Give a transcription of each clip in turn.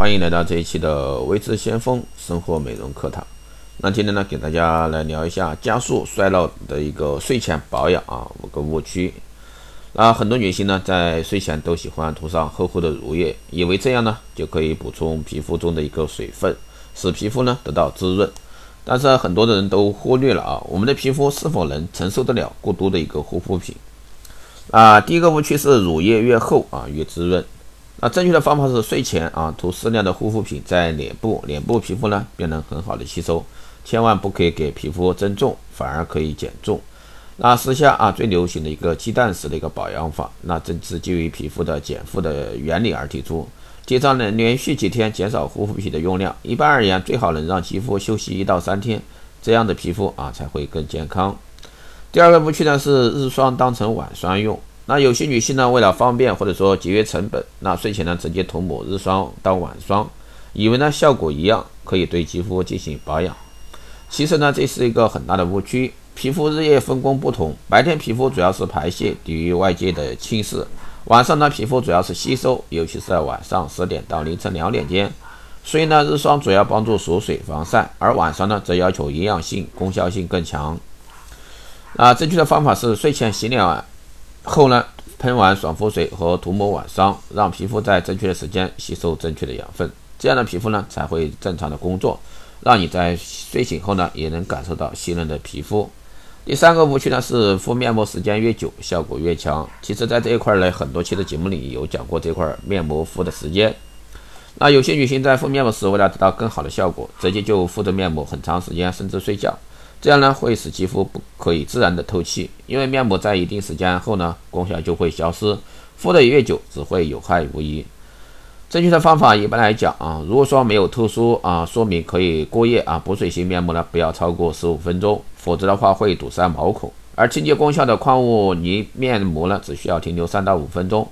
欢迎来到这一期的微知先锋生活美容课堂。那今天呢，给大家来聊一下加速衰老的一个睡前保养啊五个误区。那很多女性呢，在睡前都喜欢涂上厚厚的乳液，以为这样呢就可以补充皮肤中的一个水分，使皮肤呢得到滋润。但是很多的人都忽略了啊，我们的皮肤是否能承受得了过多的一个护肤品？啊，第一个误区是乳液越厚啊越滋润。那正确的方法是睡前啊涂适量的护肤品在脸部，脸部皮肤呢便能很好的吸收。千万不可以给皮肤增重，反而可以减重。那时下啊最流行的一个鸡蛋式的一个保养法，那正是基于皮肤的减负的原理而提出。接着呢连续几天减少护肤品的用量。一般而言，最好能让肌肤休息一到三天，这样的皮肤啊才会更健康。第二个误区呢是日霜当成晚霜用。那有些女性呢，为了方便或者说节约成本，那睡前呢直接涂抹日霜当晚霜，以为呢效果一样，可以对肌肤进行保养。其实呢这是一个很大的误区。皮肤日夜分工不同，白天皮肤主要是排泄，抵御外界的侵蚀；晚上呢皮肤主要是吸收，尤其是在晚上十点到凌晨两点间。所以呢日霜主要帮助锁水防晒，而晚霜呢则要求营养性、功效性更强。那正确的方法是睡前洗脸。后呢，喷完爽肤水和涂抹晚霜，让皮肤在正确的时间吸收正确的养分，这样的皮肤呢才会正常的工作，让你在睡醒后呢也能感受到细嫩的皮肤。第三个误区呢是敷面膜时间越久效果越强。其实，在这一块呢，很多期的节目里有讲过这块面膜敷的时间。那有些女性在敷面膜时，为了得到更好的效果，直接就敷着面膜很长时间，甚至睡觉。这样呢，会使肌肤不可以自然的透气，因为面膜在一定时间后呢，功效就会消失，敷的越久，只会有害无益。正确的方法一般来讲啊，如果说没有特殊啊说明可以过夜啊，补水型面膜呢，不要超过十五分钟，否则的话会堵塞毛孔。而清洁功效的矿物泥面膜呢，只需要停留三到五分钟。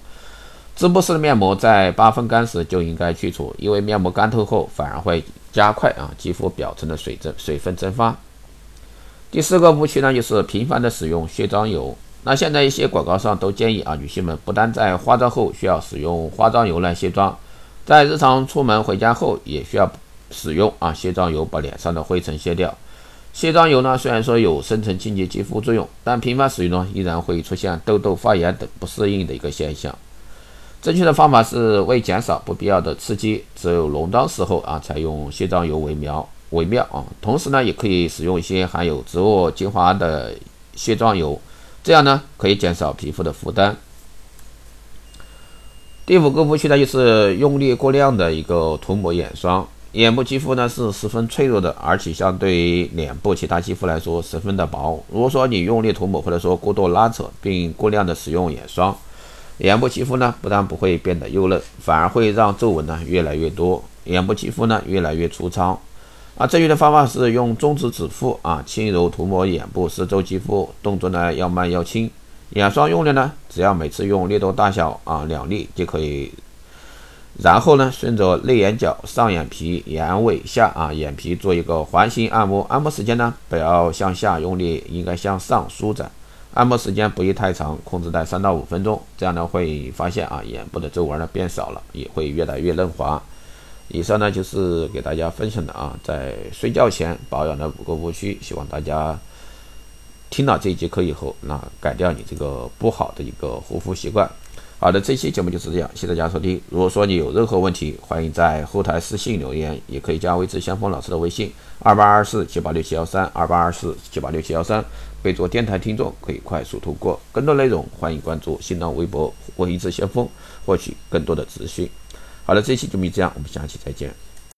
织布式的面膜在八分干时就应该去除，因为面膜干透后反而会加快啊肌肤表层的水蒸水分蒸发。第四个误区呢，就是频繁的使用卸妆油。那现在一些广告上都建议啊，女性们不但在化妆后需要使用化妆油来卸妆，在日常出门回家后也需要使用啊卸妆油把脸上的灰尘卸掉。卸妆油呢，虽然说有深层清洁肌肤作用，但频繁使用呢，依然会出现痘痘、发炎等不适应的一个现象。正确的方法是为减少不必要的刺激，只有浓妆时候啊，才用卸妆油为妙。微妙啊，同时呢，也可以使用一些含有植物精华的卸妆油，这样呢，可以减少皮肤的负担。第五个误区呢，就是用力过量的一个涂抹眼霜。眼部肌肤呢是十分脆弱的，而且相对于脸部其他肌肤来说十分的薄。如果说你用力涂抹或者说过度拉扯，并过量的使用眼霜，眼部肌肤呢不但不会变得幼嫩，反而会让皱纹呢越来越多，眼部肌肤呢越来越粗糙。啊，正确的方法是用中指指腹啊，轻柔涂抹眼部四周肌肤，动作呢要慢要轻。眼霜用量呢，只要每次用力度大小啊两粒就可以。然后呢，顺着内眼角、上眼皮、眼尾下啊眼皮做一个环形按摩，按摩时间呢不要向下用力，应该向上舒展。按摩时间不宜太长，控制在三到五分钟，这样呢会发现啊眼部的皱纹呢变少了，也会越来越嫩滑。以上呢就是给大家分享的啊，在睡觉前保养的五个误区，希望大家听了这一节课以后，那改掉你这个不好的一个护肤习惯。好的，这期节目就是这样，谢谢大家收听。如果说你有任何问题，欢迎在后台私信留言，也可以加微知先锋老师的微信二八二四七八六七幺三二八二四七八六七幺三，备注电台听众，可以快速通过。更多内容欢迎关注新浪微博微知先锋，获取更多的资讯。好了，这期就这样，我们下期再见。